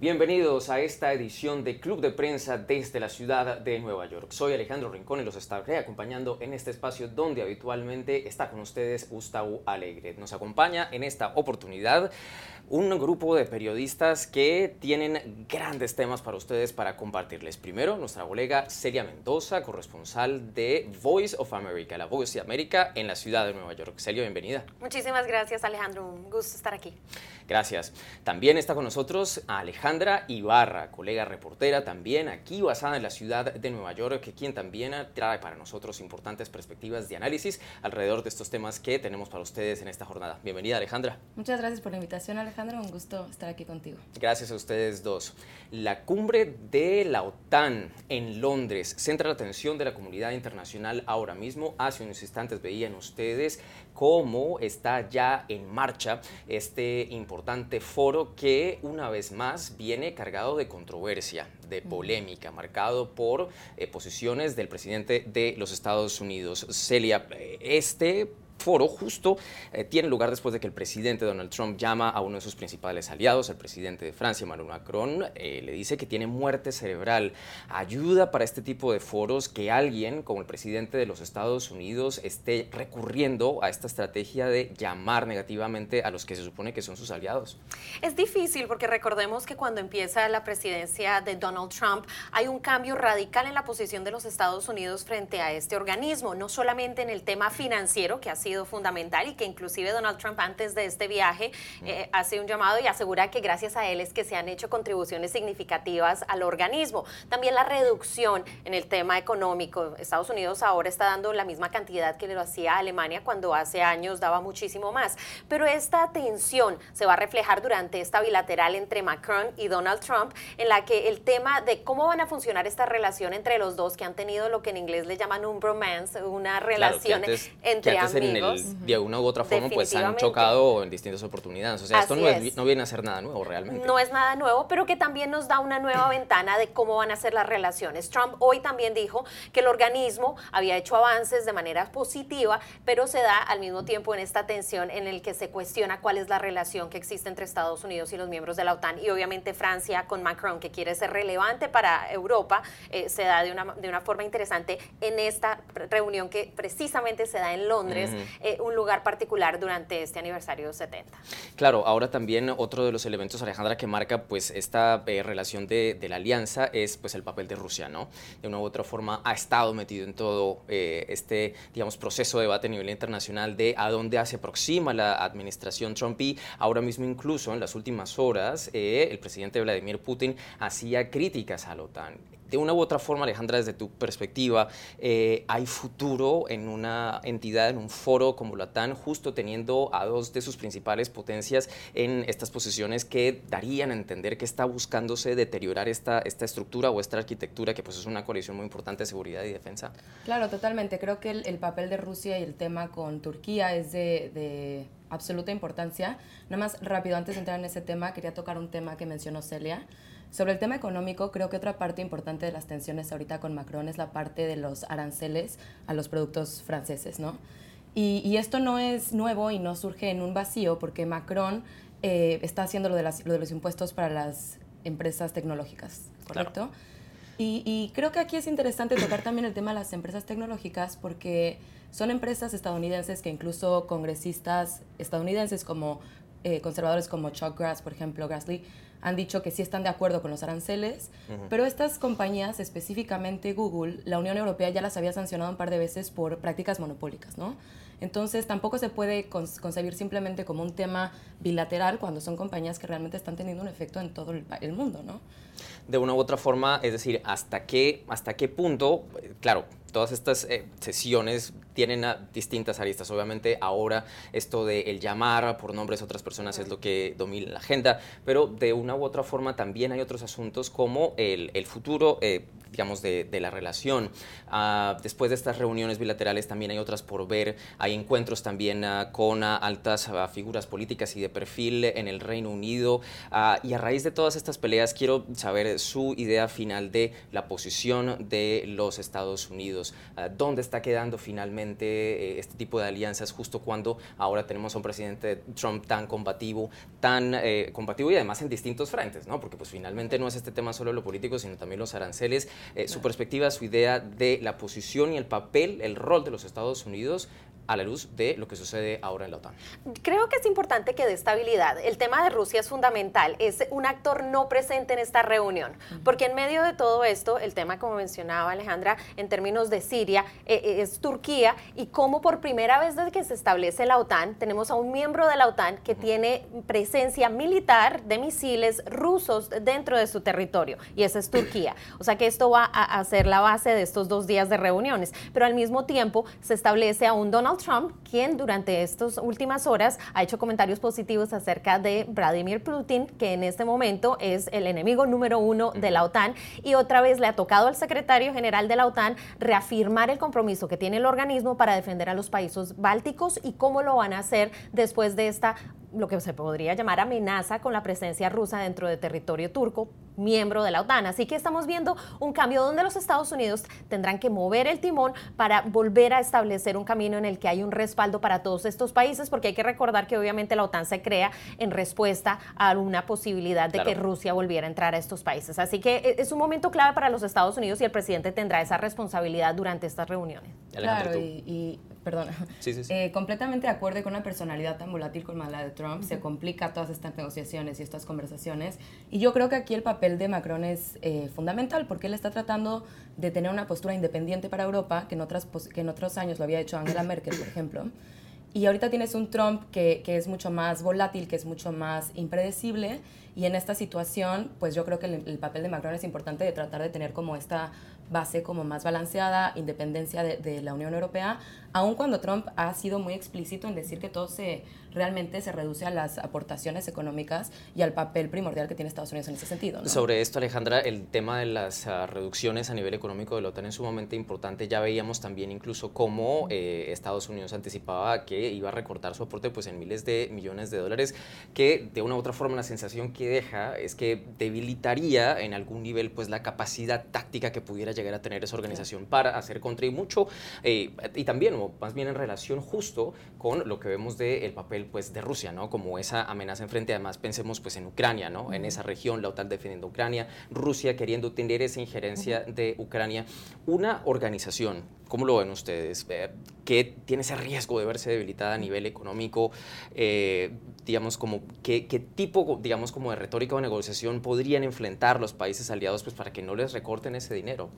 Bienvenidos a esta edición de Club de Prensa desde la ciudad de Nueva York. Soy Alejandro Rincón y los estaré acompañando en este espacio donde habitualmente está con ustedes Gustavo Alegre. Nos acompaña en esta oportunidad un grupo de periodistas que tienen grandes temas para ustedes para compartirles. Primero, nuestra colega Celia Mendoza, corresponsal de Voice of America, la Voz de América en la ciudad de Nueva York. Celia, bienvenida. Muchísimas gracias, Alejandro. Un gusto estar aquí. Gracias. También está con nosotros Alejandra Ibarra, colega reportera también aquí basada en la ciudad de Nueva York, que quien también trae para nosotros importantes perspectivas de análisis alrededor de estos temas que tenemos para ustedes en esta jornada. Bienvenida, Alejandra. Muchas gracias por la invitación, Alejandra un gusto estar aquí contigo. Gracias a ustedes dos. La cumbre de la OTAN en Londres centra la atención de la comunidad internacional ahora mismo. Hace unos instantes veían ustedes cómo está ya en marcha este importante foro que una vez más viene cargado de controversia, de polémica, marcado por eh, posiciones del presidente de los Estados Unidos. Celia, eh, este foro justo eh, tiene lugar después de que el presidente Donald Trump llama a uno de sus principales aliados, el presidente de Francia, Emmanuel Macron, eh, le dice que tiene muerte cerebral. Ayuda para este tipo de foros que alguien como el presidente de los Estados Unidos esté recurriendo a esta estrategia de llamar negativamente a los que se supone que son sus aliados. Es difícil porque recordemos que cuando empieza la presidencia de Donald Trump hay un cambio radical en la posición de los Estados Unidos frente a este organismo, no solamente en el tema financiero que ha sido fundamental y que inclusive Donald Trump antes de este viaje eh, hace un llamado y asegura que gracias a él es que se han hecho contribuciones significativas al organismo. También la reducción en el tema económico. Estados Unidos ahora está dando la misma cantidad que lo hacía Alemania cuando hace años daba muchísimo más. Pero esta tensión se va a reflejar durante esta bilateral entre Macron y Donald Trump, en la que el tema de cómo van a funcionar esta relación entre los dos, que han tenido lo que en inglés le llaman un bromance, una relación entre amigos de una u otra forma pues han chocado en distintas oportunidades. O sea, esto no, viene a ser nada nuevo realmente. No es nada nuevo, pero que también nos da una nueva ventana de cómo van a ser las relaciones. Trump hoy también dijo que el organismo había hecho avances de manera positiva, pero se da al mismo tiempo en esta tensión en el que se cuestiona cuál es la relación que existe entre Estados Unidos y los miembros de la OTAN. Y obviamente Francia con Macron, que quiere ser relevante para Europa, eh, se da de una, de una forma interesante en esta reunión que precisamente se da en Londres, eh, un lugar particular durante este aniversario 70. Claro, ahora también otro de los elementos, Alejandra, que marca pues esta eh, relación de, la alianza es pues el papel de Rusia, ¿no? De una u otra forma ha estado metido en todo eh, este, digamos, proceso de debate a nivel internacional de a dónde se aproxima la administración Trump y ahora mismo incluso en las últimas horas el presidente Vladimir Putin hacía críticas a la OTAN de una u otra forma, Alejandra, desde tu perspectiva, eh, ¿hay futuro en una entidad, en un foro como la TAN, justo teniendo a dos de sus principales potencias en estas posiciones que darían a entender que está buscándose deteriorar esta, esta estructura o esta arquitectura que pues es una coalición muy importante de seguridad y defensa? Claro, totalmente. Creo que el, papel de Rusia y el tema con Turquía es de, de absoluta importancia. Nada más rápido, antes de entrar en ese tema, quería tocar un tema que mencionó Celia. Sobre el tema económico, creo que otra parte importante de las tensiones ahorita con Macron es la parte de los aranceles a los productos franceses, ¿no? Y, esto no es nuevo y no surge en un vacío porque Macron eh, está haciendo lo de, lo de, los impuestos para las empresas tecnológicas, ¿correcto? Y, y, creo que aquí es interesante tocar también el tema de las empresas tecnológicas porque son empresas estadounidenses que incluso congresistas estadounidenses como eh, conservadores como Chuck Grass, por ejemplo, Grassley, han dicho que sí están de acuerdo con los aranceles, pero estas compañías, específicamente Google, la Unión Europea ya las había sancionado un par de veces por prácticas monopólicas, ¿no? Entonces tampoco se puede concebir simplemente como un tema bilateral cuando son compañías que realmente están teniendo un efecto en todo el, mundo, ¿no? De una u otra forma, es decir, hasta qué, hasta qué punto, claro, todas estas eh, sesiones tienen distintas aristas. Obviamente ahora esto de el llamar por nombres a otras personas es lo que domina la agenda, pero de una u otra forma también hay otros asuntos como el, futuro. Eh, digamos, de, la relación. Ah, después de estas reuniones bilaterales también hay otras por ver. Hay encuentros también ah, con altas ah, figuras políticas y de perfil en el Reino Unido. y a raíz de todas estas peleas quiero saber su idea final de la posición de los Estados Unidos Unidos. Ah, ¿Dónde está quedando finalmente eh, este tipo de alianzas justo cuando ahora tenemos a un presidente Trump tan combativo, tan eh, combativo y además en distintos frentes, ¿no? Porque pues finalmente no es este tema solo lo político, sino también los aranceles. Eh, su perspectiva, su idea de la posición y el papel, el rol de los Estados Unidos a la luz de lo que sucede ahora en la OTAN. Creo que es importante que dé estabilidad. El tema de Rusia es fundamental. Es un actor no presente en esta reunión, porque en medio de todo esto, el tema, como mencionaba Alejandra, en términos de Siria, eh, eh, es Turquía y cómo por primera vez desde que se establece la OTAN, tenemos a un miembro de la OTAN que tiene presencia militar de misiles rusos dentro de su territorio, y esa es Turquía. O sea que esto va a, a ser la base de estos dos días de reuniones, pero al mismo tiempo se establece a un Donald Trump, quien durante estas últimas horas ha hecho comentarios positivos acerca de Vladimir Putin, que en este momento es el enemigo número uno de la OTAN, y otra vez le ha tocado al secretario general de la OTAN reafirmar el compromiso que tiene el organismo para defender a los países bálticos y cómo lo van a hacer después de esta lo que se podría llamar amenaza con la presencia rusa dentro de territorio turco, miembro de la OTAN. Así que estamos viendo un cambio donde los Estados Unidos tendrán que mover el timón para volver a establecer un camino en el que hay un respaldo para todos estos países, porque hay que recordar que obviamente la OTAN se crea en respuesta a una posibilidad de que Rusia volviera a entrar a estos países. Así que eh, es un momento clave para los Estados Unidos y el presidente tendrá esa responsabilidad durante estas reuniones. Claro, y, perdón, eh, completamente de acuerdo con una personalidad tan volátil como la de Trump, se complica todas estas negociaciones y estas conversaciones. Y yo creo que aquí el papel de Macron es eh, fundamental porque él está tratando de tener una postura independiente para Europa, que en, otras, que en otros años lo había hecho Angela Merkel, por ejemplo. Y ahorita tienes un Trump que, que, es mucho más volátil, que es mucho más impredecible. Y en esta situación, pues yo creo que el, el, papel de Macron es importante de tratar de tener como esta base como más balanceada, independencia de, de la Unión Europea, aun cuando Trump ha sido muy explícito en decir que todo se realmente se reduce a las aportaciones económicas y al papel primordial que tiene Estados Unidos en ese sentido. ¿no? Sobre esto, Alejandra, el tema de las uh, reducciones a nivel económico de la OTAN es sumamente importante. Ya veíamos también incluso cómo eh, Estados Unidos anticipaba que iba a recortar su aporte pues, en miles de millones de dólares, que de una u otra forma la sensación que deja es que debilitaría en algún nivel pues, la capacidad táctica que pudiera llegar a tener esa organización para hacer contra y mucho, eh, y también, o más bien en relación justo con lo que vemos del el papel pues, de Rusia, ¿no? Como esa amenaza enfrente. Además, pensemos pues, en Ucrania, ¿no? En esa región, la OTAN defendiendo Ucrania, Rusia queriendo tener esa injerencia de Ucrania. Una organización, ¿cómo lo ven ustedes? Eh, que tiene ese riesgo de verse debilitada a nivel económico, eh, digamos, como, ¿qué, ¿qué, tipo, digamos, como de retórica o negociación podrían enfrentar los países aliados pues, para que no les recorten ese dinero?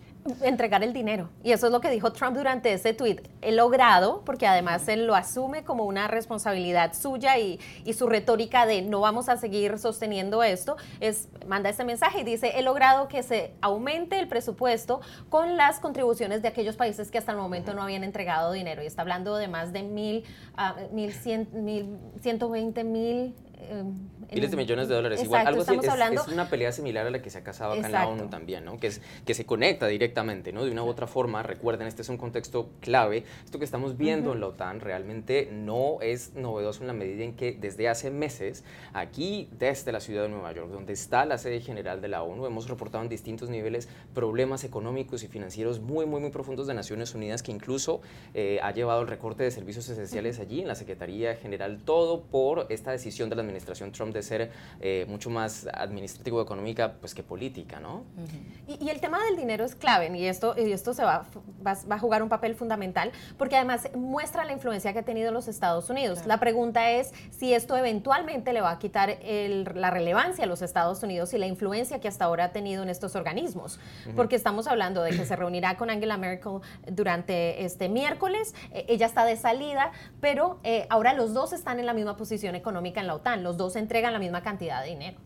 Entregar el dinero. Y eso es lo que dijo Trump durante ese tweet. He logrado, porque además él lo asume como una responsabilidad suya y, y su retórica de no vamos a seguir sosteniendo esto, es manda este mensaje y dice, he logrado que se aumente el presupuesto con las contribuciones de aquellos países que hasta el momento no habían entregado dinero. Y está hablando de más de mil, uh, mil, cien, mil, ciento veinte mil eh, miles de millones de dólares. Exacto, Igual, algo estamos es, hablando, es, una pelea similar a la que se ha casado acá Exacto. en la ONU también, ¿no? Que, es, que se conecta directamente, ¿no? De una u otra forma, recuerden, este es un contexto clave. Esto que estamos viendo uh -huh. en la OTAN realmente no es novedoso en la medida en que desde hace meses, aquí desde la ciudad de Nueva York, donde está la sede general de la ONU, hemos reportado en distintos niveles problemas económicos y financieros muy, muy, muy profundos de Naciones Unidas que incluso eh, ha llevado el recorte de servicios esenciales allí en la Secretaría General, todo por esta decisión de la administración Trump de ser eh, mucho más administrativo-económica pues, que política, ¿no? Uh -huh. y, y, el tema del dinero es clave y esto, y esto se va, va, va, a jugar un papel fundamental porque además muestra la influencia que ha tenido los Estados Unidos. Claro. La pregunta es si esto eventualmente le va a quitar el, la relevancia a los Estados Unidos y la influencia que hasta ahora ha tenido en estos organismos. Uh -huh. Porque estamos hablando de que se reunirá con Angela Merkel durante este miércoles, eh, ella está de salida, pero eh, ahora los dos están en la misma posición económica en la OTAN, los dos entregan la misma cantidad de dinero.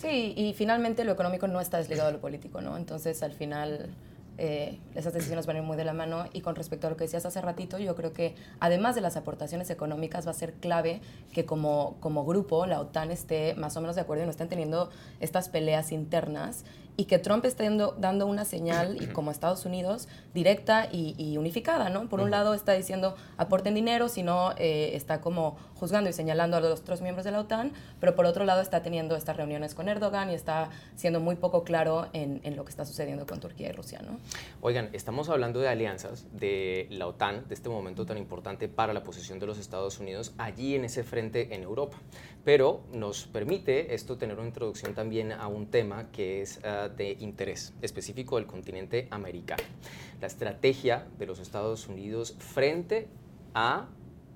Sí, y finalmente lo económico no está desligado de lo político, ¿no? Entonces, al final, eh, esas decisiones van a ir muy de la mano. Y con respecto a lo que decías hace ratito, yo creo que además de las aportaciones económicas, va a ser clave que como, como grupo la OTAN esté más o menos de acuerdo y no estén teniendo estas peleas internas y que Trump esté dando, una señal, y como Estados Unidos, directa y, unificada, ¿no? Por un lado está diciendo aporten dinero, sino eh, está como juzgando y señalando a los otros miembros de la OTAN, pero por otro lado está teniendo estas reuniones con Erdogan y está siendo muy poco claro en, lo que está sucediendo con Turquía y Rusia, ¿no? Oigan, estamos hablando de alianzas de la OTAN, de este momento tan importante para la posición de los Estados Unidos allí en ese frente en Europa, pero nos permite esto tener una introducción también a un tema que es... Ah, de interés específico del continente americano. La estrategia de los Estados Unidos frente a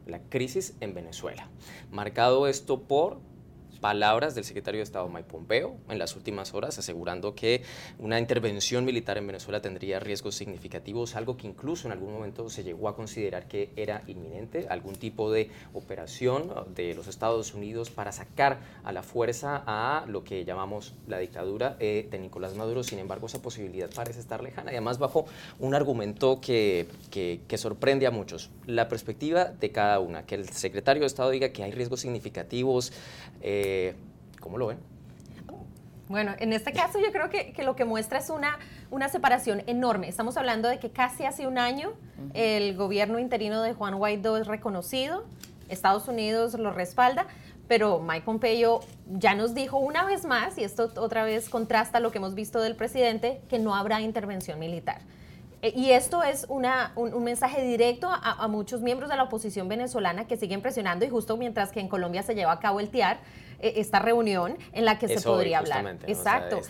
la crisis en Venezuela. Marcado esto por palabras del secretario de Estado Mike Pompeo en las últimas horas, asegurando que una intervención militar en Venezuela tendría riesgos significativos, algo que incluso en algún momento se llegó a considerar que era inminente, algún tipo de operación de los Estados Unidos para sacar a la fuerza a lo que llamamos la dictadura eh, de Nicolás Maduro. Sin embargo, esa posibilidad parece estar lejana y además bajo un argumento que, que, sorprende a muchos. La perspectiva de cada una, que el secretario de Estado diga que hay riesgos significativos. Eh, ¿Cómo lo ven? Bueno, en este caso yo creo que, lo que muestra es una, una separación enorme. Estamos hablando de que casi hace un año el gobierno interino de Juan Guaidó es reconocido, Estados Unidos lo respalda, pero Mike Pompeo ya nos dijo una vez más, y esto otra vez contrasta lo que hemos visto del presidente, que no habrá intervención militar. E, y esto es una, un, mensaje directo a, muchos miembros de la oposición venezolana que siguen presionando y justo mientras que en Colombia se lleva a cabo el TIAR, e, esta reunión en la que se podría hablar. Exacto.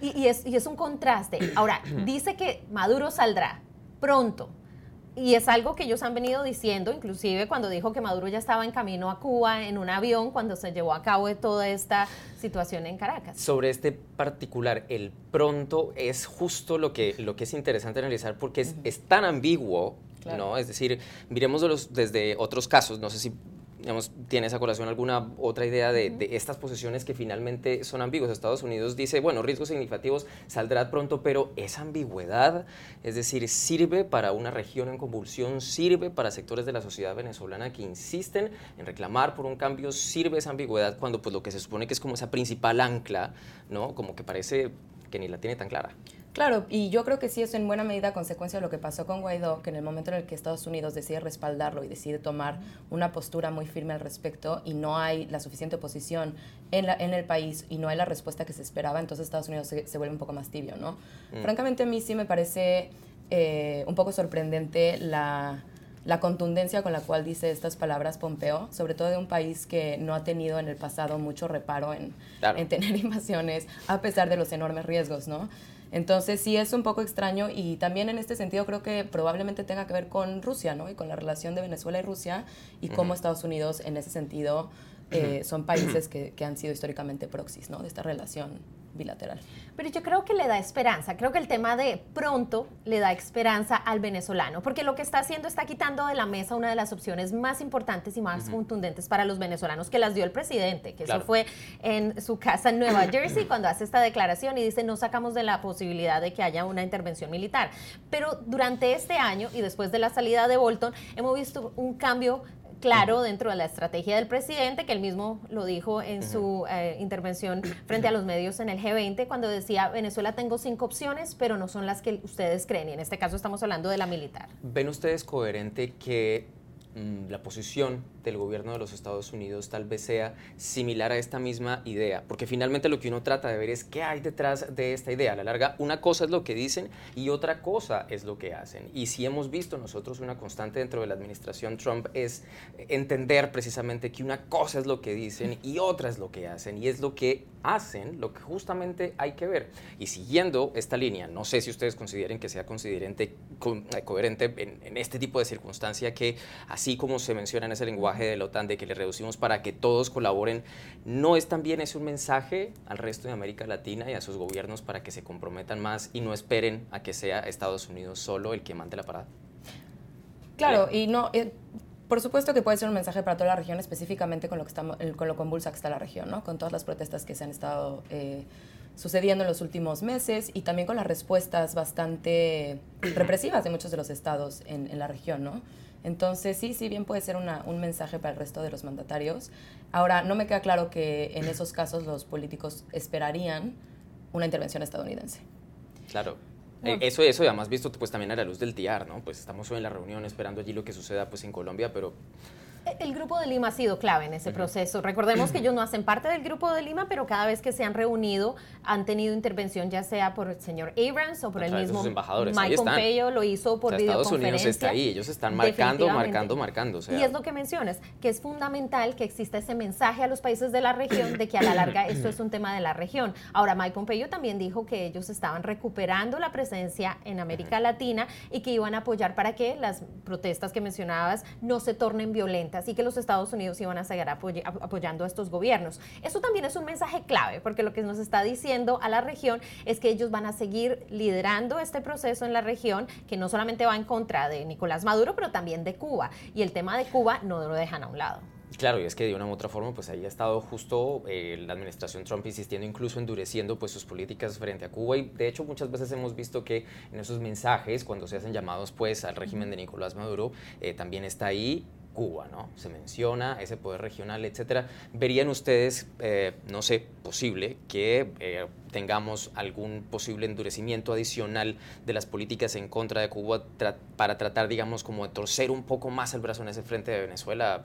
y, es, y es un contraste. Ahora, dice que Maduro saldrá pronto. Y es algo que ellos han venido diciendo, inclusive cuando dijo que Maduro ya estaba en camino a Cuba en un avión cuando se llevó a cabo toda esta situación en Caracas. Sobre este particular, el pronto es justo lo que, lo que es interesante analizar porque es, es tan ambiguo, ¿no? Es decir, miremos desde otros casos, no sé si digamos, ¿tiene esa colación alguna otra idea de, estas posiciones que finalmente son ambiguas? Estados Unidos dice, bueno, riesgos significativos saldrá pronto, pero esa ambigüedad, es decir, sirve para una región en convulsión, sirve para sectores de la sociedad venezolana que insisten en reclamar por un cambio, sirve esa ambigüedad cuando pues lo que se supone que es como esa principal ancla, ¿no? Como que parece que ni la tiene tan clara. Claro, y yo creo que sí es en buena medida consecuencia de lo que pasó con Guaidó, que en el momento en el que Estados Unidos decide respaldarlo y decide tomar una postura muy firme al respecto y no hay la suficiente oposición en, la, en el país y no hay la respuesta que se esperaba, entonces Estados Unidos se, vuelve un poco más tibio, ¿no? Mm. Francamente a mí sí me parece eh, un poco sorprendente la, contundencia con la cual dice estas palabras Pompeo, sobre todo de un país que no ha tenido en el pasado mucho reparo en, en tener invasiones, a pesar de los enormes riesgos, ¿no? Entonces sí es un poco extraño y también en este sentido creo que probablemente tenga que ver con Rusia, ¿no? Y con la relación de Venezuela y Rusia y cómo Estados Unidos en ese sentido eh, son países que, que, han sido históricamente proxies, ¿no? De esta relación bilateral. Pero yo creo que le da esperanza, creo que el tema de pronto le da esperanza al venezolano, porque lo que está haciendo está quitando de la mesa una de las opciones más importantes y más contundentes para los venezolanos que las dio el presidente, que eso fue en su casa en Nueva Jersey cuando hace esta declaración y dice no sacamos de la posibilidad de que haya una intervención militar. Pero durante este año y después de la salida de Bolton hemos visto un cambio claro dentro de la estrategia del presidente, que él mismo lo dijo en su eh, intervención frente a los medios en el G20, cuando decía, Venezuela tengo cinco opciones, pero no son las que ustedes creen, y en este caso estamos hablando de la militar. ¿Ven ustedes coherente que la posición del gobierno de los Estados Unidos tal vez sea similar a esta misma idea, porque finalmente lo que uno trata de ver es qué hay detrás de esta idea. A la larga, una cosa es lo que dicen y otra cosa es lo que hacen. Y si hemos visto nosotros una constante dentro de la administración Trump es entender precisamente que una cosa es lo que dicen y otra es lo que hacen, y es lo que hacen lo que justamente hay que ver. Y siguiendo esta línea, no sé si ustedes consideren que sea eh, coherente en, en este tipo de circunstancia que, así como se menciona en ese lenguaje, de la OTAN de que le reducimos para que todos colaboren, ¿no es también es un mensaje al resto de América Latina y a sus gobiernos para que se comprometan más y no esperen a que sea Estados Unidos solo el que mande la parada? Claro, y no, eh, por supuesto que puede ser un mensaje para toda la región, específicamente con lo, que estamos, con lo convulsa que está la región, ¿no? con todas las protestas que se han estado eh, sucediendo en los últimos meses y también con las respuestas bastante represivas de muchos de los estados en, en la región. ¿no? Entonces, sí, sí, bien puede ser un mensaje para el resto de los mandatarios. Ahora, no me queda claro que en esos casos los políticos esperarían una intervención estadounidense. Claro. Eh, eso, eso además visto pues también a la luz del TIAR, ¿no? Pues estamos hoy en la reunión esperando allí lo que suceda pues en Colombia, pero el Grupo de Lima ha sido clave en ese proceso. Recordemos que ellos no hacen parte del Grupo de Lima, pero cada vez que se han reunido han tenido intervención, ya sea por el señor Abrams o por el mismo embajadores. Mike Pompeo, lo hizo por o sea, Estados Unidos está ahí, ellos están marcando, marcando, marcando. Y es lo que mencionas, que es fundamental que exista ese mensaje a los países de la región de que a la larga esto es un tema de la región. Ahora, Mike Pompeo también dijo que ellos estaban recuperando la presencia en América Latina y que iban a apoyar para que las protestas que mencionabas no se tornen violentas así que los Estados Unidos iban a seguir apoyando a estos gobiernos. Eso también es un mensaje clave, porque lo que nos está diciendo a la región es que ellos van a seguir liderando este proceso en la región, que no solamente va en contra de Nicolás Maduro, pero también de Cuba. Y el tema de Cuba no lo dejan a un lado. Claro, y es que de una u otra forma, pues ahí ha estado justo eh, la administración Trump insistiendo, incluso endureciendo pues sus políticas frente a Cuba. Y de hecho muchas veces hemos visto que en esos mensajes, cuando se hacen llamados pues al régimen de Nicolás Maduro, eh, también está ahí Cuba, ¿no? Se menciona ese poder regional, etcétera. ¿Verían ustedes, eh, no sé, posible que eh, tengamos algún posible endurecimiento adicional de las políticas en contra de Cuba para tratar, digamos, como de torcer un poco más el brazo en ese frente de Venezuela?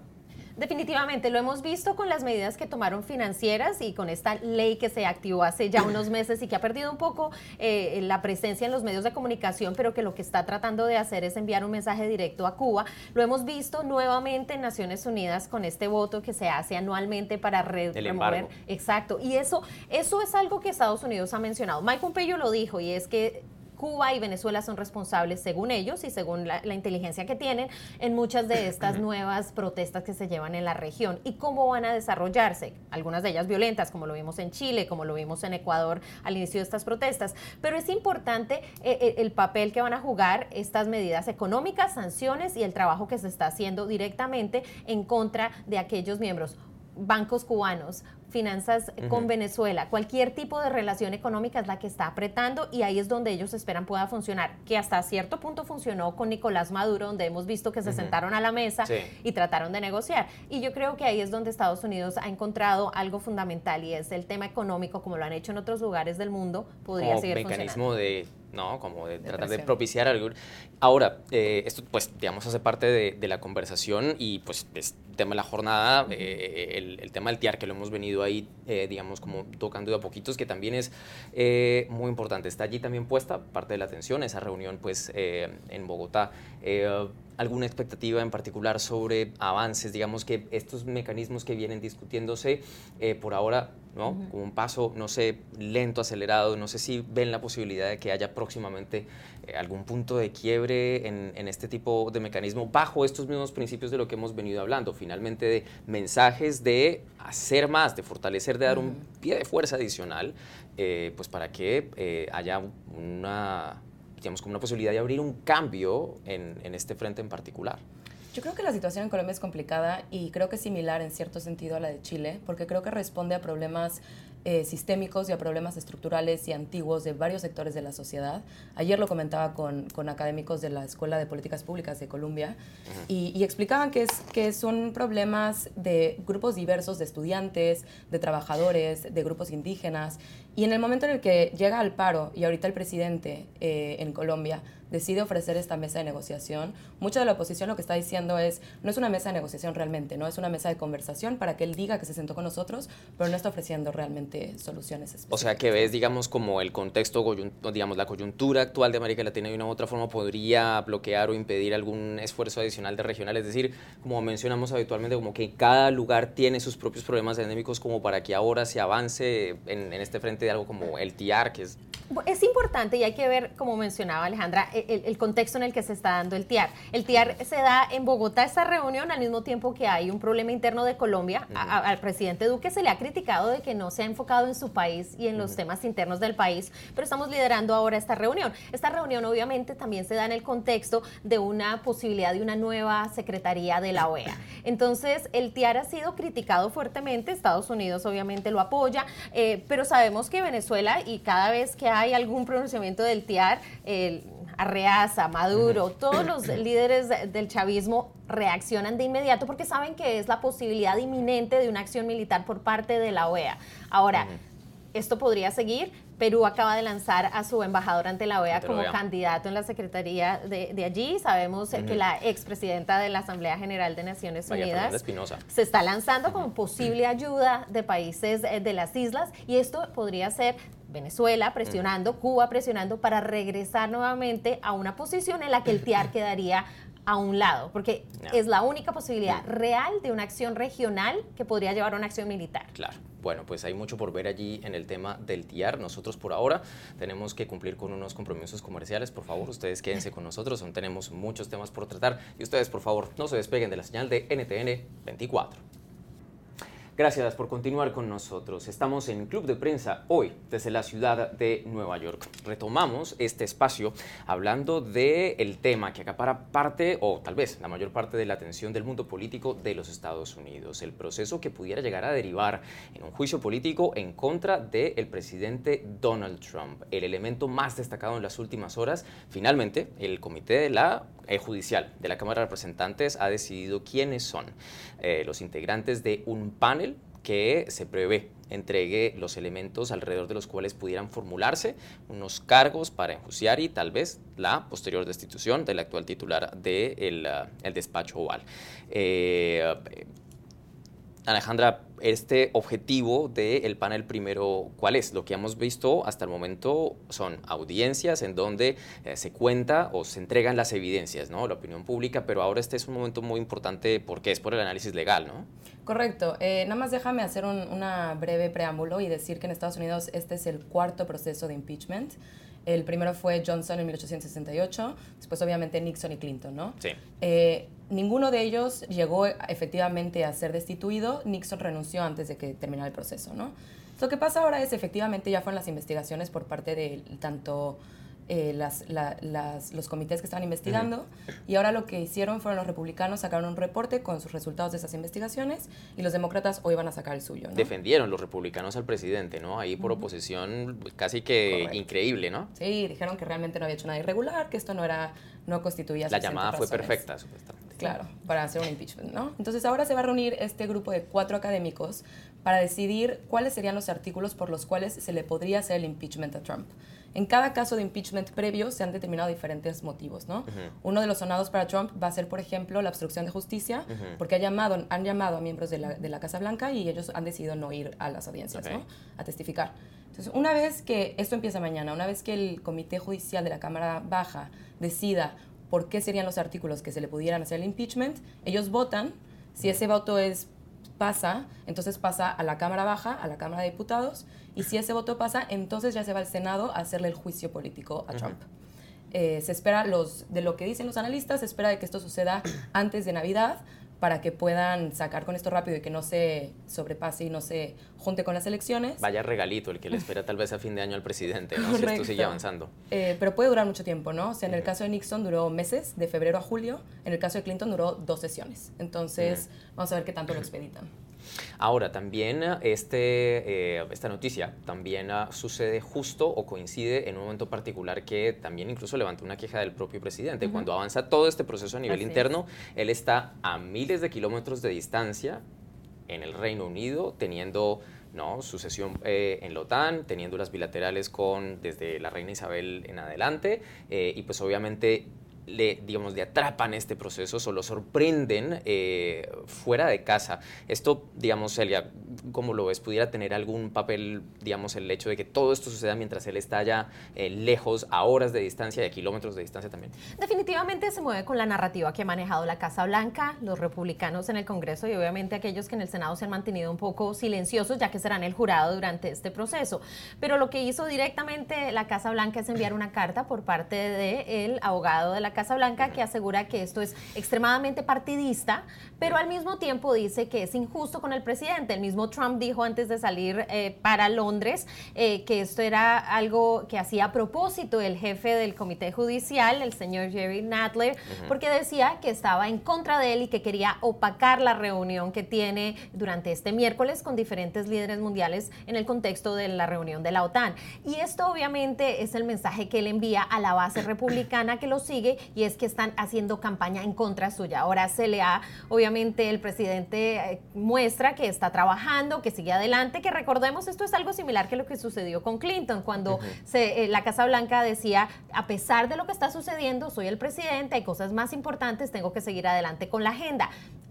Definitivamente, lo hemos visto con las medidas que tomaron financieras y con esta ley que se activó hace ya unos meses y que ha perdido un poco eh, la presencia en los medios de comunicación, pero que lo que está tratando de hacer es enviar un mensaje directo a Cuba. Lo hemos visto nuevamente en Naciones Unidas con este voto que se hace anualmente para remover. Exacto. Y eso, eso es algo que Estados Unidos ha mencionado. Mike Pompeo lo dijo y es que Cuba y Venezuela son responsables, según ellos y según la, inteligencia que tienen, en muchas de estas nuevas protestas que se llevan en la región. ¿Y cómo van a desarrollarse? Algunas de ellas violentas, como lo vimos en Chile, como lo vimos en Ecuador al inicio de estas protestas. Pero es importante eh, eh, el papel que van a jugar estas medidas económicas, sanciones y el trabajo que se está haciendo directamente en contra de aquellos miembros bancos cubanos, finanzas con Venezuela, cualquier tipo de relación económica es la que está apretando y ahí es donde ellos esperan pueda funcionar, que hasta cierto punto funcionó con Nicolás Maduro, donde hemos visto que se sentaron a la mesa y trataron de negociar. Y yo creo que ahí es donde Estados Unidos ha encontrado algo fundamental y es el tema económico, como lo han hecho en otros lugares del mundo, podría seguir mecanismo de ¿no? Como de, tratar de propiciar algo. Ahora, eh, esto pues digamos hace parte de, la conversación y pues es tema de la jornada, eh, el, tema del TIAR que lo hemos venido ahí, eh, digamos, como tocando de a poquitos, que también es muy importante. Está allí también puesta parte de la atención, esa reunión pues en Bogotá alguna expectativa en particular sobre avances, digamos que estos mecanismos que vienen discutiéndose eh, por ahora, ¿no? Como un paso, no sé, lento, acelerado, no sé si ven la posibilidad de que haya próximamente eh, algún punto de quiebre en, este tipo de mecanismo bajo estos mismos principios de lo que hemos venido hablando, finalmente de mensajes de hacer más, de fortalecer, de dar un pie de fuerza adicional, eh, pues para que haya una digamos, como una posibilidad de abrir un cambio en, en este frente en particular. Yo creo que la situación en Colombia es complicada y creo que es similar en cierto sentido a la de Chile, porque creo que responde a problemas eh, sistémicos y a problemas estructurales y antiguos de varios sectores de la sociedad. Ayer lo comentaba con, con académicos de la Escuela de Políticas Públicas de Colombia y, y, explicaban que, es, que son problemas de grupos diversos de estudiantes, de trabajadores, de grupos indígenas. Y en el momento en el que llega al paro y ahorita el presidente eh, en Colombia decide ofrecer esta mesa de negociación, mucha de la oposición lo que está diciendo es, no es una mesa de negociación realmente, no es una mesa de conversación para que él diga que se sentó con nosotros, pero no está ofreciendo realmente soluciones específicas. O sea, que ves, digamos, como el contexto, digamos, la coyuntura actual de América Latina de una u otra forma podría bloquear o impedir algún esfuerzo adicional de regional, es decir, como mencionamos habitualmente, como que cada lugar tiene sus propios problemas endémicos como para que ahora se avance en, en este frente de algo como el TIAR, que es... Es importante y hay que ver, como mencionaba Alejandra, el, contexto en el que se está dando el TIAR. El TIAR se da en Bogotá esta reunión al mismo tiempo que hay un problema interno de Colombia. al presidente Duque se le ha criticado de que no se ha enfocado en su país y en los temas internos del país, pero estamos liderando ahora esta reunión. Esta reunión obviamente también se da en el contexto de una posibilidad de una nueva secretaría de la OEA. Entonces, el TIAR ha sido criticado fuertemente, Estados Unidos obviamente lo apoya, eh, pero sabemos que Venezuela y cada vez que hay algún pronunciamiento del TIAR, el Arreaza, Maduro, todos los líderes del chavismo reaccionan de inmediato porque saben que es la posibilidad inminente de una acción militar por parte de la OEA. Ahora, esto podría seguir Perú acaba de lanzar a su embajador ante la OEA como candidato en la Secretaría de, allí. Sabemos que la expresidenta de la Asamblea General de Naciones Unidas se está lanzando como posible ayuda de países eh, de las islas y esto podría ser Venezuela presionando, Cuba presionando para regresar nuevamente a una posición en la que el TIAR quedaría a un lado, porque es la única posibilidad real de una acción regional que podría llevar a una acción militar. Claro. Bueno, pues hay mucho por ver allí en el tema del TIAR. Nosotros por ahora tenemos que cumplir con unos compromisos comerciales. Por favor, ustedes quédense con nosotros. Aún tenemos muchos temas por tratar. Y ustedes, por favor, no se despeguen de la señal de NTN 24. Gracias por continuar con nosotros. Estamos en Club de Prensa hoy desde la ciudad de Nueva York. Retomamos este espacio hablando del el tema que acapara parte o tal vez la mayor parte de la atención del mundo político de los Estados Unidos, el proceso que pudiera llegar a derivar en un juicio político en contra del presidente Donald Trump. El elemento más destacado en las últimas horas, finalmente, el comité de la eh, judicial de la Cámara de Representantes ha decidido quiénes son eh, los integrantes de un panel que se prevé entregue los elementos alrededor de los cuales pudieran formularse unos cargos para enjuiciar y tal vez la posterior destitución del actual titular del de uh, el despacho oval. Eh, Alejandra, este objetivo del panel primero, ¿cuál es? Lo que hemos visto hasta el momento son audiencias en donde eh, se cuenta o se entregan las evidencias, ¿no? La opinión pública, pero ahora este es un momento muy importante porque es por el análisis legal, ¿no? Correcto. Eh, nada más déjame hacer un una breve preámbulo y decir que en Estados Unidos este es el cuarto proceso de impeachment. El primero fue Johnson en 1868, después obviamente Nixon y Clinton, ¿no? Sí. Eh, ninguno de ellos llegó efectivamente a ser destituido. Nixon renunció antes de que terminara el proceso, ¿no? Lo que pasa ahora es efectivamente ya fueron las investigaciones por parte de tanto eh, las, los comités que estaban investigando y ahora lo que hicieron fueron los republicanos sacaron un reporte con sus resultados de esas investigaciones y los demócratas hoy van a sacar el suyo. Defendieron los republicanos al presidente, ¿no? Ahí por oposición casi que increíble, ¿no? Sí, dijeron que realmente no había hecho nada irregular, que esto no era no constituía La llamada fue perfecta, supuestamente. Claro, para hacer un impeachment, ¿no? Entonces ahora se va a reunir este grupo de cuatro académicos para decidir cuáles serían los artículos por los cuales se le podría hacer el impeachment a Trump. En cada caso de impeachment previo se han determinado diferentes motivos, ¿no? Uno de los sonados para Trump va a ser, por ejemplo, la obstrucción de justicia, porque ha llamado, han llamado a miembros de la, de la, Casa Blanca y ellos han decidido no ir a las audiencias, ¿no? A testificar. Entonces, una vez que esto empieza mañana, una vez que el Comité Judicial de la Cámara Baja decida por qué serían los artículos que se le pudieran hacer el impeachment, ellos votan. Si ese voto es pasa, entonces pasa a la Cámara Baja, a la Cámara de Diputados, y si ese voto pasa, entonces ya se va al Senado a hacerle el juicio político a Trump. Eh, se espera, los, de lo que dicen los analistas, se espera de que esto suceda antes de Navidad para que puedan sacar con esto rápido y que no se sobrepase y no se junte con las elecciones. Vaya regalito el que le espera tal vez a fin de año al presidente, ¿no? si esto sigue avanzando. Eh, pero puede durar mucho tiempo, ¿no? O sea, en el caso de Nixon duró meses, de febrero a julio, en el caso de Clinton duró dos sesiones. Entonces, vamos a ver qué tanto lo expeditan. Ahora, también este, eh, esta noticia también ah, sucede justo o coincide en un momento particular que también incluso levantó una queja del propio presidente. Cuando avanza todo este proceso a nivel interno, él está a miles de kilómetros de distancia en el Reino Unido, teniendo ¿no? su sesión eh, en la OTAN, teniendo las bilaterales con desde la reina Isabel en adelante, eh, y pues obviamente le, digamos, le atrapan este proceso o lo sorprenden eh, fuera de casa. Esto, digamos, Celia, ¿cómo lo ves? ¿Pudiera tener algún papel, digamos, el hecho de que todo esto suceda mientras él está ya eh, lejos, a horas de distancia, a kilómetros de distancia también? Definitivamente se mueve con la narrativa que ha manejado la Casa Blanca, los republicanos en el Congreso y obviamente aquellos que en el Senado se han mantenido un poco silenciosos, ya que serán el jurado durante este proceso. Pero lo que hizo directamente la Casa Blanca es enviar una carta por parte del abogado de la Casa Blanca que asegura que esto es extremadamente partidista, pero al mismo tiempo dice que es injusto con el presidente. El mismo Trump dijo antes de salir eh, para Londres eh, que esto era algo que hacía a propósito el jefe del comité judicial, el señor Jerry Nadler, porque decía que estaba en contra de él y que quería opacar la reunión que tiene durante este miércoles con diferentes líderes mundiales en el contexto de la reunión de la OTAN. Y esto obviamente es el mensaje que él envía a la base republicana que lo sigue y es que están haciendo campaña en contra suya. Ahora se le ha, obviamente el presidente eh, muestra que está trabajando, que sigue adelante, que recordemos esto es algo similar que lo que sucedió con Clinton, cuando se, eh, la Casa Blanca decía, a pesar de lo que está sucediendo, soy el presidente, hay cosas más importantes, tengo que seguir adelante con la agenda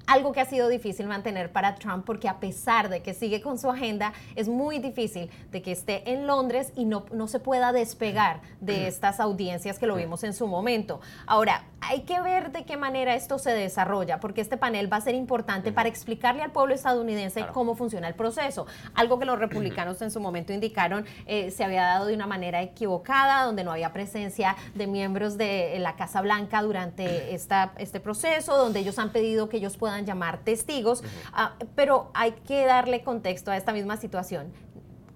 algo que ha sido difícil mantener para Trump porque a pesar de que sigue con su agenda, es muy difícil de que esté en Londres y no, no se pueda despegar de estas audiencias que lo vimos en su momento. Ahora, hay que ver de qué manera esto se desarrolla, porque este panel va a ser importante para explicarle al pueblo estadounidense cómo funciona el proceso. Algo que los republicanos en su momento indicaron eh, se había dado de una manera equivocada, donde no había presencia de miembros de la Casa Blanca durante esta, este proceso, donde ellos han pedido que ellos puedan llamar testigos, ah, pero hay que darle contexto a esta misma situación.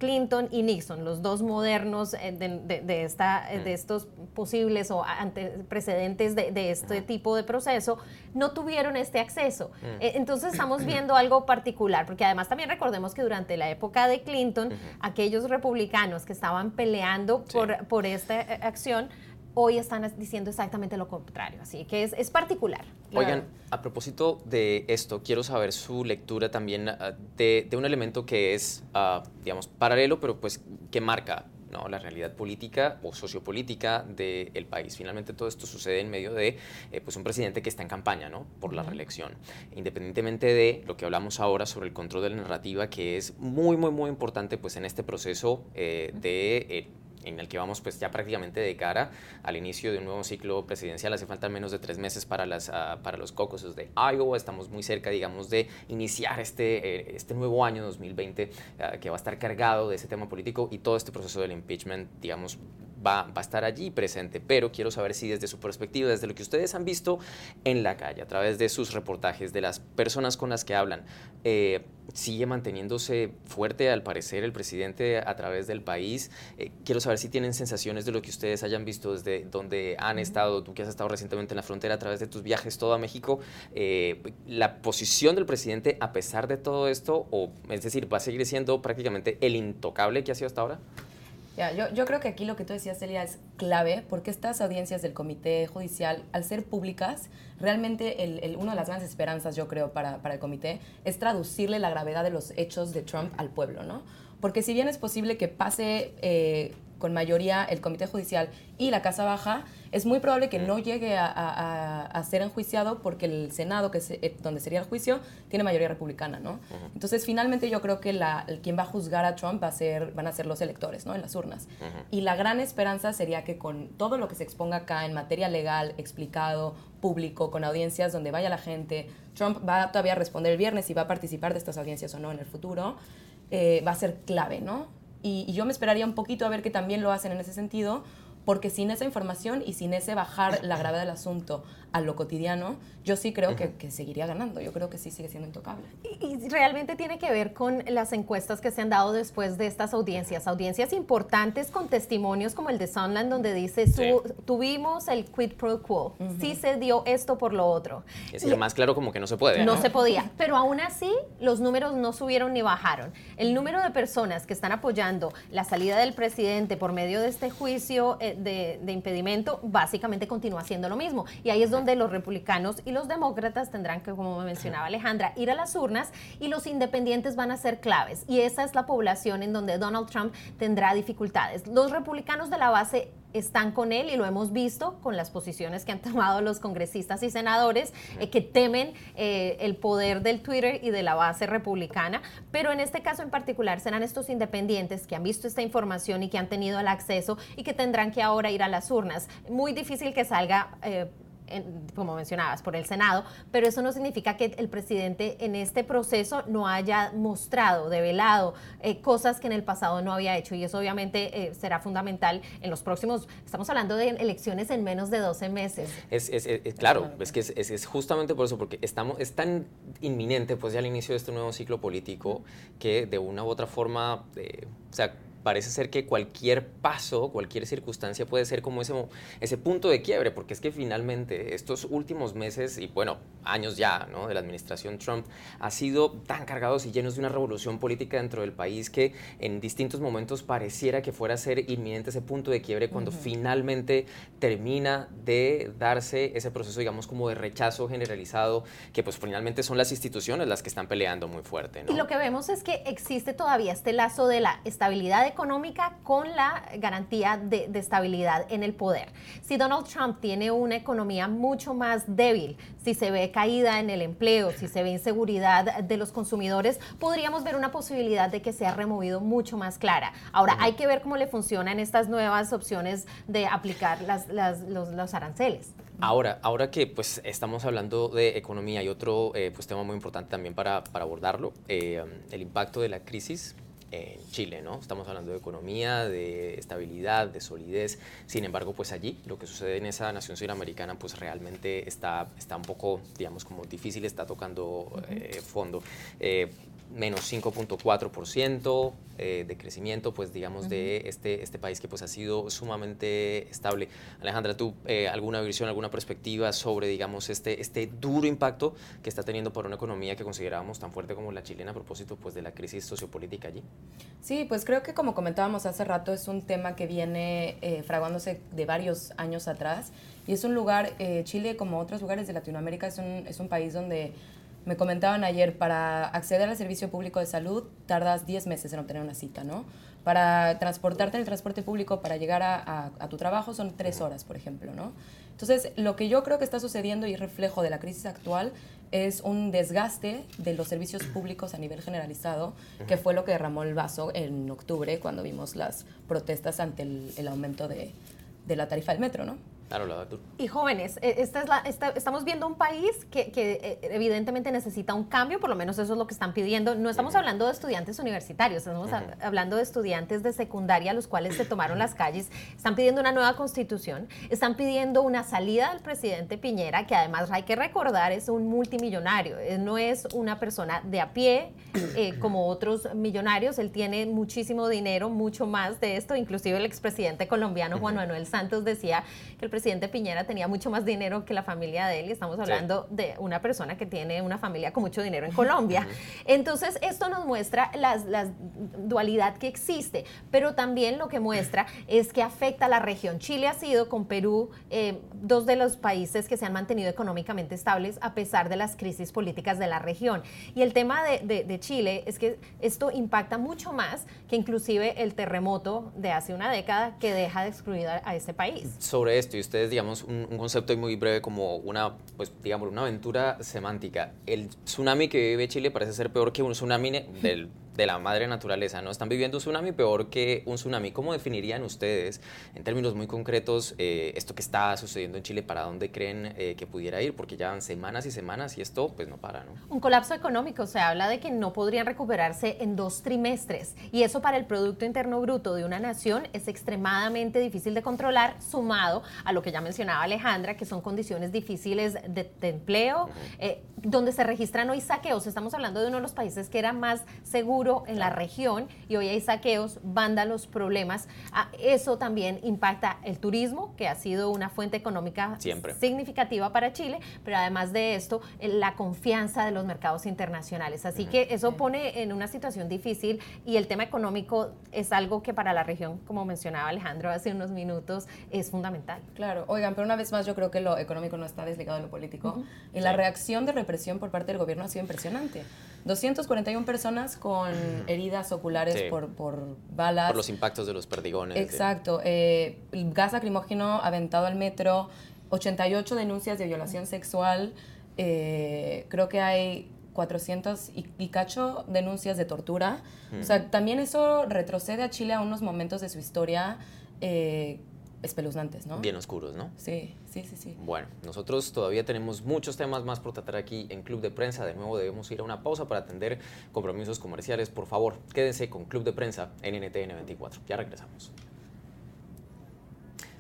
Clinton y Nixon, los dos modernos eh, de, esta, eh, de estos posibles o precedentes de, este tipo de proceso, no tuvieron este acceso. Eh, entonces estamos viendo algo particular, porque además también recordemos que durante la época de Clinton, aquellos republicanos que estaban peleando por, por esta acción, hoy están diciendo exactamente lo contrario. Así que es, particular. Oigan, a propósito de esto, quiero saber su lectura también ah, de, un elemento que es, ah, digamos, paralelo, pero pues que marca ¿no? la realidad política o sociopolítica del país. Finalmente todo esto sucede en medio de eh, pues un presidente que está en campaña ¿no? por la reelección. Independientemente de lo que hablamos ahora sobre el control de la narrativa, que es muy, muy, muy importante pues, en este proceso eh, de... Eh, en el que vamos pues ya prácticamente de cara al inicio de un nuevo ciclo presidencial. Hace falta menos de tres meses para, las, uh, los caucuses de Iowa. Estamos muy cerca, digamos, de iniciar este, eh, este nuevo año 2020 ah, que va a estar cargado de ese tema político y todo este proceso del impeachment, digamos, va, va, a estar allí presente, pero quiero saber si desde su perspectiva, desde lo que ustedes han visto en la calle, a través de sus reportajes, de las personas con las que hablan, eh, sigue manteniéndose fuerte al parecer el presidente a través del país. Eh, quiero saber si tienen sensaciones de lo que ustedes hayan visto desde donde han estado, tú que has estado recientemente en la frontera a través de tus viajes todo a México, eh, la posición del presidente a pesar de todo esto, o es decir, va a seguir siendo prácticamente el intocable que ha sido hasta ahora. Ya, yo, yo, creo que aquí lo que tú decías, Celia, es clave porque estas audiencias del Comité Judicial, al ser públicas, realmente el, el, una de las grandes esperanzas, yo creo, para, para, el comité es traducirle la gravedad de los hechos de Trump al pueblo, ¿no? Porque si bien es posible que pase eh, con mayoría el Comité Judicial y la Casa Baja, es muy probable que no llegue a, ser enjuiciado porque el Senado, que es eh, donde sería el juicio, tiene mayoría republicana, ¿no? Entonces, finalmente yo creo que la, quien va a juzgar a Trump va a ser, van a ser los electores, ¿no? En las urnas. Y la gran esperanza sería que con todo lo que se exponga acá en materia legal, explicado, público, con audiencias donde vaya la gente, Trump va todavía a responder el viernes si va a participar de estas audiencias o no en el futuro, eh, va a ser clave, ¿no? Y, yo me esperaría un poquito a ver que también lo hacen en ese sentido, porque sin esa información y sin ese bajar la gravedad del asunto a lo cotidiano, yo sí creo que, seguiría ganando. Yo creo que sí sigue siendo intocable. Y, realmente tiene que ver con las encuestas que se han dado después de estas audiencias. Audiencias importantes con testimonios como el de Sunland, donde dice, tuvimos el quid pro quo. Sí se dio esto por lo otro. Es decir, más claro como que no se puede. No, se podía. Pero aún así, los números no subieron ni bajaron. El número de personas que están apoyando la salida del presidente por medio de este juicio eh, de, de impedimento, básicamente continúa siendo lo mismo. Y ahí es donde donde los republicanos y los demócratas tendrán que, como mencionaba Alejandra, ir a las urnas y los independientes van a ser claves. Y esa es la población en donde Donald Trump tendrá dificultades. Los republicanos de la base están con él y lo hemos visto con las posiciones que han tomado los congresistas y senadores eh, que temen eh, el poder del Twitter y de la base republicana, pero en este caso en particular serán estos independientes que han visto esta información y que han tenido el acceso y que tendrán que ahora ir a las urnas. Muy difícil que salga... Eh, como mencionabas, por el Senado, pero eso no significa que el presidente en este proceso no haya mostrado, develado eh, cosas que en el pasado no había hecho y eso obviamente eh, será fundamental en los próximos, estamos hablando de elecciones en menos de 12 meses. Es, claro, es que es, justamente por eso, porque estamos, es tan inminente pues ya el inicio de este nuevo ciclo político que de una u otra forma, eh, o sea, parece ser que cualquier paso, cualquier circunstancia puede ser como ese, ese punto de quiebre, porque es que finalmente estos últimos meses y bueno, años ya ¿no? de la administración Trump ha sido tan cargados y llenos de una revolución política dentro del país que en distintos momentos pareciera que fuera a ser inminente ese punto de quiebre cuando finalmente termina de darse ese proceso, digamos, como de rechazo generalizado, que pues finalmente son las instituciones las que están peleando muy fuerte. Y lo que vemos es que existe todavía este lazo de la estabilidad económica con la garantía de, estabilidad en el poder. Si Donald Trump tiene una economía mucho más débil, si se ve caída en el empleo, si se ve inseguridad de los consumidores, podríamos ver una posibilidad de que sea removido mucho más clara. Ahora, hay que ver cómo le funcionan estas nuevas opciones de aplicar los, aranceles. Ahora, ahora que pues estamos hablando de economía y otro eh, pues, tema muy importante también para, abordarlo, eh, el impacto de la crisis en Chile, ¿no? Estamos hablando de economía, de estabilidad, de solidez. Sin embargo, pues allí lo que sucede en esa nación suramericana, pues realmente está, está un poco, digamos, como difícil, está tocando eh, fondo. Eh, menos 5.4% eh, de crecimiento, pues digamos, de este, este país que pues ha sido sumamente estable. Alejandra, ¿tú eh, alguna visión, alguna perspectiva sobre, digamos, este, este duro impacto que está teniendo para una economía que considerábamos tan fuerte como la chilena a propósito pues de la crisis sociopolítica allí? Sí, pues creo que como comentábamos hace rato, es un tema que viene eh, fraguándose de varios años atrás y es un lugar, eh, Chile como otros lugares de Latinoamérica es un, es un país donde me comentaban ayer, para acceder al servicio público de salud tardas 10 meses en obtener una cita, ¿no? Para transportarte en el transporte público, para llegar a, tu trabajo son 3 horas, por ejemplo, ¿no? Entonces, lo que yo creo que está sucediendo y reflejo de la crisis actual es un desgaste de los servicios públicos a nivel generalizado, que fue lo que derramó el vaso en octubre cuando vimos las protestas ante el, aumento de, de la tarifa del metro, ¿no? Y jóvenes, e, esta es la, estamos viendo un país que, que, eh, evidentemente necesita un cambio, por lo menos eso es lo que están pidiendo. No estamos hablando de estudiantes universitarios, estamos hablando de estudiantes de secundaria, los cuales se tomaron las calles, están pidiendo una nueva constitución, están pidiendo una salida del presidente Piñera, que además hay que recordar es un multimillonario, eh, no es una persona de a pie eh, como otros millonarios, él tiene muchísimo dinero, mucho más de esto, inclusive el expresidente colombiano Juan Manuel Santos decía que el presidente presidente Piñera tenía mucho más dinero que la familia de él y estamos hablando de una persona que tiene una familia con mucho dinero en Colombia. Entonces, esto nos muestra la dualidad que existe, pero también lo que muestra es que afecta a la región. Chile ha sido con Perú eh, dos de los países que se han mantenido económicamente estables a pesar de las crisis políticas de la región. Y el tema de, de Chile es que esto impacta mucho más que inclusive el terremoto de hace una década que deja de excluir a, a este país. Sobre esto, y ustedes, digamos, un, concepto muy breve como una, pues, digamos, una aventura semántica. El tsunami que vive Chile parece ser peor que un tsunami del de la madre naturaleza, ¿no? Están viviendo un tsunami peor que un tsunami. ¿Cómo definirían ustedes, en términos muy concretos, eh, esto que está sucediendo en Chile? ¿Para dónde creen eh, que pudiera ir? Porque ya van semanas y semanas y esto pues no para, ¿no? Un colapso económico. Se habla de que no podrían recuperarse en dos trimestres. Y eso para el Producto Interno Bruto de una nación es extremadamente difícil de controlar, sumado a lo que ya mencionaba Alejandra, que son condiciones difíciles de, empleo, eh, donde se registran hoy saqueos. Estamos hablando de uno de los países que era más seguro en la región y hoy hay saqueos, vándalos, problemas. Ah, eso también impacta el turismo, que ha sido una fuente económica significativa para Chile, pero además de esto, la confianza de los mercados internacionales. Así que eso pone en una situación difícil y el tema económico es algo que para la región, como mencionaba Alejandro hace unos minutos, es fundamental. Claro, oigan, pero una vez más yo creo que lo económico no está desligado de lo político y la reacción de represión por parte del gobierno ha sido impresionante. 241 personas con heridas oculares por, por, balas. Por los impactos de los perdigones. Exacto. Eh, gas lacrimógeno aventado al metro, 88 denuncias de violación sexual. Eh, creo que hay 400 y, cacho denuncias de tortura. O sea, también eso retrocede a Chile a unos momentos de su historia eh, espeluznantes, ¿no? Bien oscuros, ¿no? Sí, sí, sí, sí. Bueno, nosotros todavía tenemos muchos temas más por tratar aquí en Club de Prensa. De nuevo debemos ir a una pausa para atender compromisos comerciales. Por favor, quédense con Club de Prensa en NTN 24. Ya regresamos.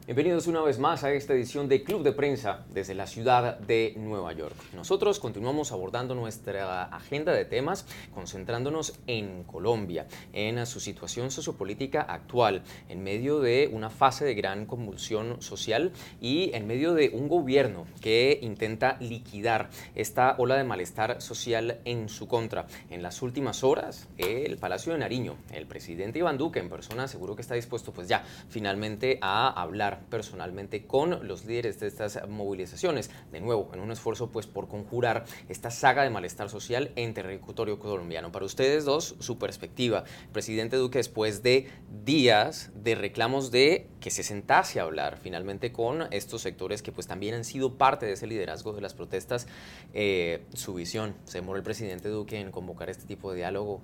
Bienvenidos una vez más a esta edición de Club de Prensa desde la ciudad de Nueva York. Nosotros continuamos abordando nuestra agenda de temas concentrándonos en Colombia, en su situación sociopolítica actual, en medio de una fase de gran convulsión social y en medio de un gobierno que intenta liquidar esta ola de malestar social en su contra. En las últimas horas, el Palacio de Nariño, el presidente Iván Duque en persona, seguro que está dispuesto pues ya finalmente a hablar personalmente con los líderes de estas movilizaciones, de nuevo, en un esfuerzo pues por conjurar esta saga de malestar social en territorio colombiano. Para ustedes dos, su perspectiva. Presidente Duque, después de días de reclamos de que se sentase a hablar finalmente con estos sectores que pues también han sido parte de ese liderazgo de las protestas, eh, su visión, ¿se demoró el presidente Duque en convocar este tipo de diálogo?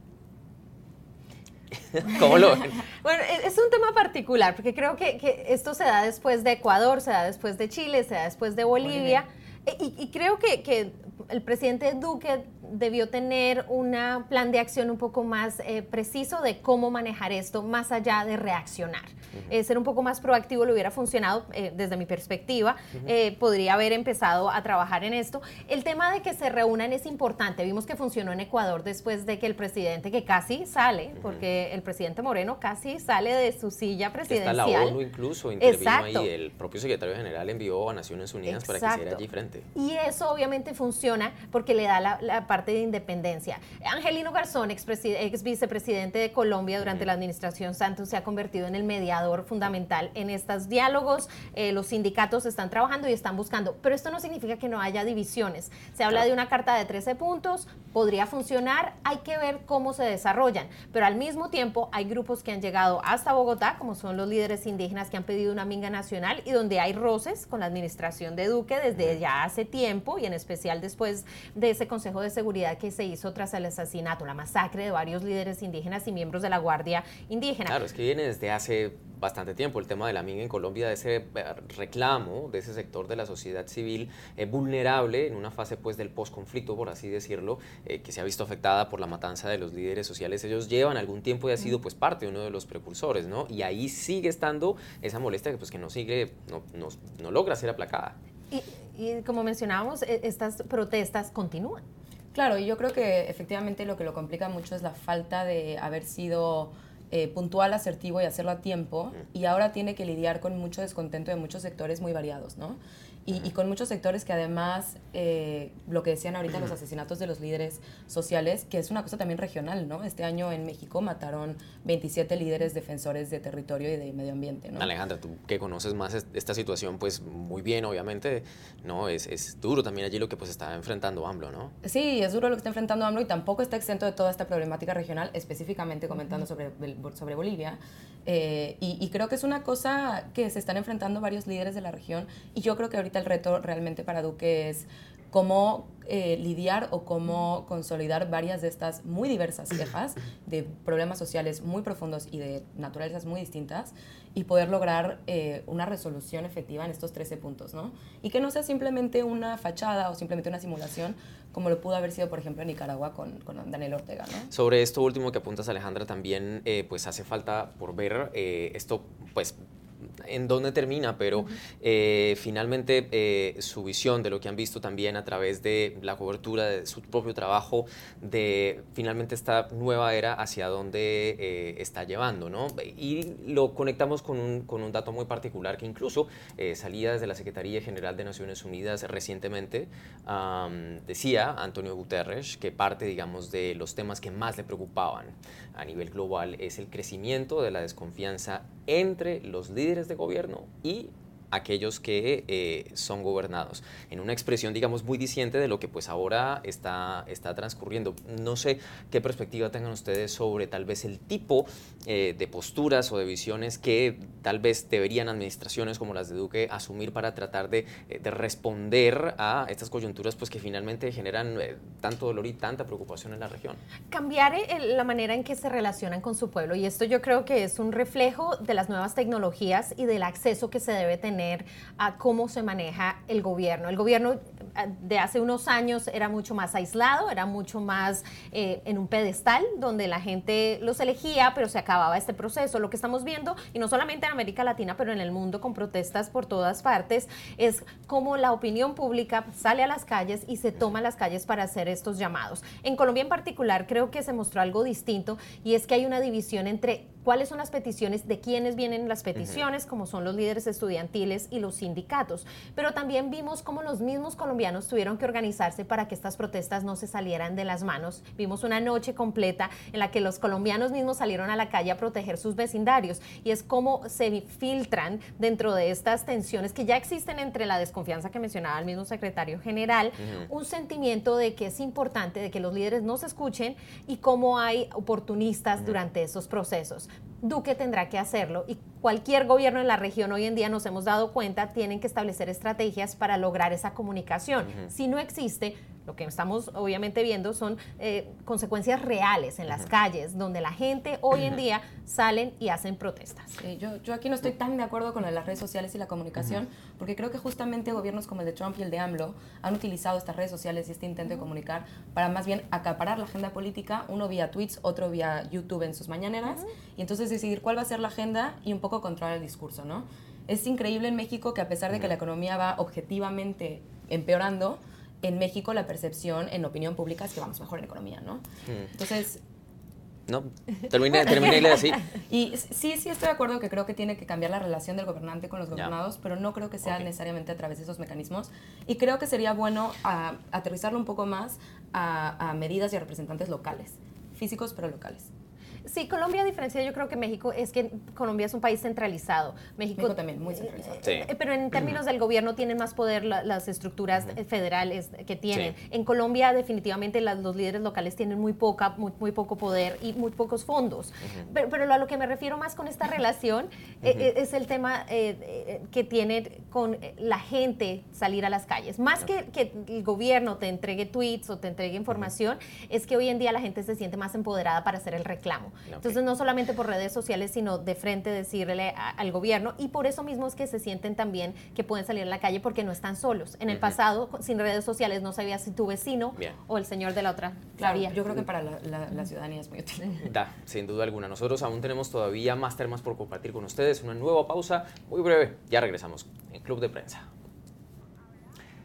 ¿Cómo lo Bueno, e-, es un tema particular, porque creo que, esto se da después de Ecuador, se da después de Chile, se da después de Bolivia. E, y, creo que, que, el presidente Duque debió tener un plan de acción un poco más eh, preciso de cómo manejar esto, más allá de reaccionar. Eh, ser un poco más proactivo le hubiera funcionado eh, desde mi perspectiva. podría haber empezado a trabajar en esto. El tema de que se reúnan es importante. Vimos que funcionó en Ecuador después de que el presidente, que casi sale, porque el presidente Moreno casi sale de su silla presidencial. está la ONU incluso intervino ahí. El propio secretario general envió a Naciones Unidas para que hiciera allí frente. Y eso obviamente funciona porque le da la, la parte de independencia. Angelino Garzón, ex, ex vicepresidente de Colombia durante la administración Santos, se ha convertido en el mediador fundamental en estos diálogos. Eh, los sindicatos están trabajando y están buscando, pero esto no significa que no haya divisiones. Se habla de una carta de 13 puntos, podría funcionar, hay que ver cómo se desarrollan, pero al mismo tiempo hay grupos que han llegado hasta Bogotá, como son los líderes indígenas que han pedido una minga nacional y donde hay roces con la administración de Duque desde ya hace tiempo y en especial después de ese Consejo de Seguridad que se hizo tras el asesinato, la masacre de varios líderes indígenas y miembros de la Guardia Indígena. Claro, es que viene desde hace bastante tiempo el tema de la minga en Colombia, de ese eh, reclamo de ese sector de la sociedad civil eh, vulnerable en una fase pues del posconflicto, por así decirlo, eh, que se ha visto afectada por la matanza de los líderes sociales. Ellos llevan algún tiempo y ha sido pues parte de uno de los precursores, ¿no? Y ahí sigue estando esa molestia que pues que no sigue, no, no, no logra ser aplacada. Y, y como mencionábamos, e, estas protestas continúan. Claro, y yo creo que efectivamente lo que lo complica mucho es la falta de haber sido eh, puntual, asertivo y hacerlo a tiempo, y ahora tiene que lidiar con mucho descontento de muchos sectores muy variados, ¿no? Y, con muchos sectores que además, eh, lo que decían ahorita, los asesinatos de los líderes sociales, que es una cosa también regional, ¿no? Este año en México mataron 27 líderes defensores de territorio y de medio ambiente, ¿no? Alejandra, tú que conoces más esta situación, pues muy bien, obviamente, ¿no? Es, es duro también allí lo que pues está enfrentando AMLO, ¿no? Sí, es duro lo que está enfrentando AMLO y tampoco está exento de toda esta problemática regional, específicamente comentando sobre, sobre Bolivia. Eh, y, creo que es una cosa que se están enfrentando varios líderes de la región y yo creo que ahorita el reto realmente para Duque es cómo eh, lidiar o cómo consolidar varias de estas muy diversas quejas de problemas sociales muy profundos y de naturalezas muy distintas y poder lograr eh, una resolución efectiva en estos 13 puntos, ¿no? Y que no sea simplemente una fachada o simplemente una simulación como lo pudo haber sido, por ejemplo, en Nicaragua con, con Daniel Ortega, ¿no? Sobre esto último que apuntas, Alejandra, también eh, pues hace falta por ver esto, pues en dónde termina, pero eh, finalmente eh, su visión de lo que han visto también a través de la cobertura de su propio trabajo, de finalmente esta nueva era hacia dónde eh, está llevando, ¿no? Y lo conectamos con un, con un dato muy particular que incluso salía desde la Secretaría General de Naciones Unidas recientemente, decía Antonio Guterres que parte, digamos, de los temas que más le preocupaban a nivel global es el crecimiento de la desconfianza entre los líderes de gobierno y aquellos que eh, son gobernados, en una expresión, digamos, muy diciente de lo que pues ahora está, está transcurriendo. No sé qué perspectiva tengan ustedes sobre tal vez el tipo eh, de posturas o de visiones que tal vez deberían administraciones como las de Duque asumir para tratar de, eh, de responder a estas coyunturas pues que finalmente generan tanto dolor y tanta preocupación en la región. Cambiar la manera en que se relacionan con su pueblo y esto yo creo que es un reflejo de las nuevas tecnologías y del acceso que se debe tener tener a cómo se maneja el gobierno. El gobierno de hace unos años era mucho más aislado, era mucho más eh, en un pedestal donde la gente los elegía, pero se acababa este proceso. Lo que estamos viendo, y no solamente en América Latina, pero en el mundo con protestas por todas partes, es cómo la opinión pública sale a las calles y se toma las calles para hacer estos llamados. En Colombia en particular creo que se mostró algo distinto y es que hay una división entre cuáles son las peticiones, de quiénes vienen las peticiones, como son los líderes estudiantiles y los sindicatos. Pero también vimos cómo los mismos colombianos tuvieron que organizarse para que estas protestas no se salieran de las manos. Vimos una noche completa en la que los colombianos mismos salieron a la calle a proteger sus vecindarios y es cómo se filtran dentro de estas tensiones que ya existen entre la desconfianza que mencionaba el mismo secretario general, un sentimiento de que es importante, de que los líderes no se escuchen y cómo hay oportunistas durante esos procesos. Duque tendrá que hacerlo y cualquier gobierno en la región hoy en día nos hemos dado cuenta tienen que establecer estrategias para lograr esa comunicación. Si no existe, lo que estamos obviamente viendo son eh, consecuencias reales en las calles, donde la gente hoy en día salen y hacen protestas. yo, yo, aquí no estoy tan de acuerdo con las redes sociales y la comunicación, porque creo que justamente gobiernos como el de Trump y el de AMLO han utilizado estas redes sociales y este intento de comunicar para más bien acaparar la agenda política, uno vía tweets, otro vía YouTube en sus mañaneras, y entonces decidir cuál va a ser la agenda y un poco controlar el discurso, ¿no? Es increíble en México que a pesar de que la economía va objetivamente empeorando, en México la percepción en opinión pública es que vamos mejor en economía, ¿no? Hmm. Entonces... No, terminé, terminé así. Y sí, sí estoy de acuerdo que creo que tiene que cambiar la relación del gobernante con los gobernados, pero no creo que sea necesariamente a través de esos mecanismos. Y creo que sería bueno a, aterrizarlo un poco más a, a medidas y a representantes locales, físicos pero locales. Sí, Colombia, a diferencia, yo creo que México es que Colombia es un país centralizado. México, también, muy centralizado. Eh, pero en términos del gobierno tienen más poder las estructuras federales que tienen. En Colombia, definitivamente, los líderes locales tienen muy, poca, muy, poco poder y muy pocos fondos. pero, a lo que me refiero más con esta relación eh, eh, es el tema que tiene con la gente salir a las calles. Más que, que el gobierno te entregue tweets o te entregue información, es que hoy en día la gente se siente más empoderada para hacer el reclamo. Entonces, no solamente por redes sociales, sino de frente decirle al gobierno. Y por eso mismo es que se sienten también que pueden salir a la calle porque no están solos. En el pasado, sin redes sociales, no sabías si tu vecino o el señor de la otra claro, Yo creo que para la, ciudadanía es muy útil. Da, sin duda alguna. Nosotros aún tenemos todavía más temas por compartir con ustedes. Una nueva pausa muy breve. Ya regresamos en Club de Prensa.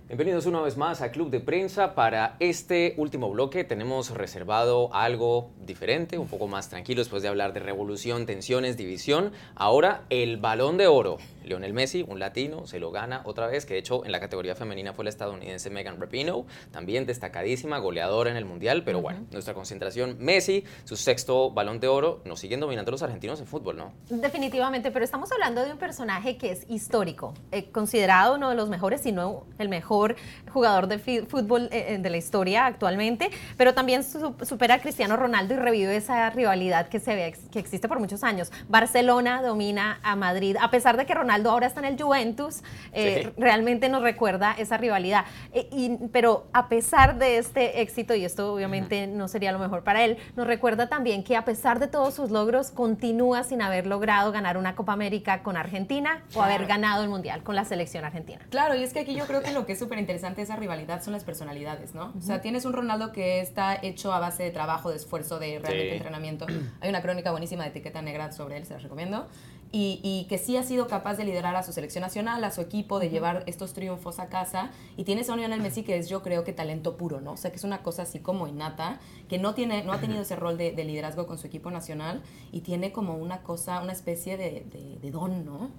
Bienvenidos una vez más a Club de Prensa. Para este último bloque tenemos reservado algo diferente, un poco más tranquilo después de hablar de revolución, tensiones, división. Ahora el balón de oro. Lionel Messi, un latino, se lo gana otra vez, que de hecho en la categoría femenina fue la estadounidense Megan Rapinoe, también destacadísima, goleadora en el Mundial, pero bueno, nuestra concentración, Messi, su sexto balón de oro, nos siguen dominando los argentinos en fútbol, ¿no? Definitivamente, pero estamos hablando de un personaje que es histórico, eh, considerado uno de los mejores, si no el mejor jugador de fútbol eh, eh, de la historia actualmente, pero también supera a Cristiano Ronaldo y revive esa rivalidad que, se ve, que existe por muchos años. Barcelona domina a Madrid, a pesar de que Ronaldo ahora está en el Juventus, eh, realmente nos recuerda esa rivalidad. Eh, pero a pesar de este éxito, y esto obviamente no sería lo mejor para él, nos recuerda también que a pesar de todos sus logros, continúa sin haber logrado ganar una Copa América con Argentina o haber ganado el Mundial con la selección argentina. Claro, y es que aquí yo creo que lo que es súper interesante de esa rivalidad son las personalidades, ¿no? O sea, tienes un Ronaldo que está hecho a base de trabajo, de esfuerzo, de realmente entrenamiento. Hay una crónica buenísima de etiqueta negra sobre él, se las recomiendo y, que sí ha sido capaz de liderar a su selección nacional, a su equipo, de llevar estos triunfos a casa. Y tienes a Lionel Messi que es yo creo que talento puro, ¿no? O sea, que es una cosa así como innata, que no, tiene, no ha tenido ese rol de, liderazgo con su equipo nacional y tiene como una cosa, una especie de, de, don, ¿no?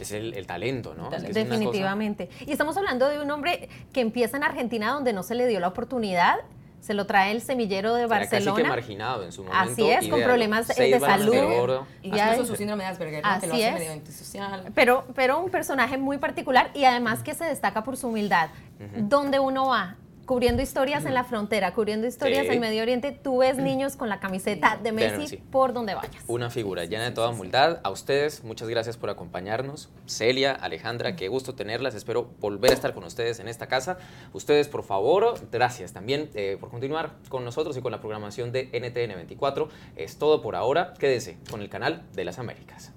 Es el, talento, ¿no? Definitivamente. Y estamos hablando de un hombre que empieza en Argentina donde no se le dio la oportunidad se lo trae el semillero de Barcelona. Casi que marginado en su momento. Así es, con problemas de salud. Y ya su síndrome de Asperger, Así lo hace medio antisocial. Pero, pero un personaje muy particular y además que se destaca por su humildad. Donde uno va, cubriendo historias en la frontera, cubriendo historias en Medio Oriente, tú ves niños con la camiseta de Messi por donde vayas. Una figura llena de toda humildad. A ustedes, muchas gracias por acompañarnos. Celia, Alejandra, qué gusto tenerlas. Espero volver a estar con ustedes en esta casa. Ustedes, por favor, gracias también eh, por continuar con nosotros y con la programación de NTN 24. Es todo por ahora. Quédese con el canal de las Américas.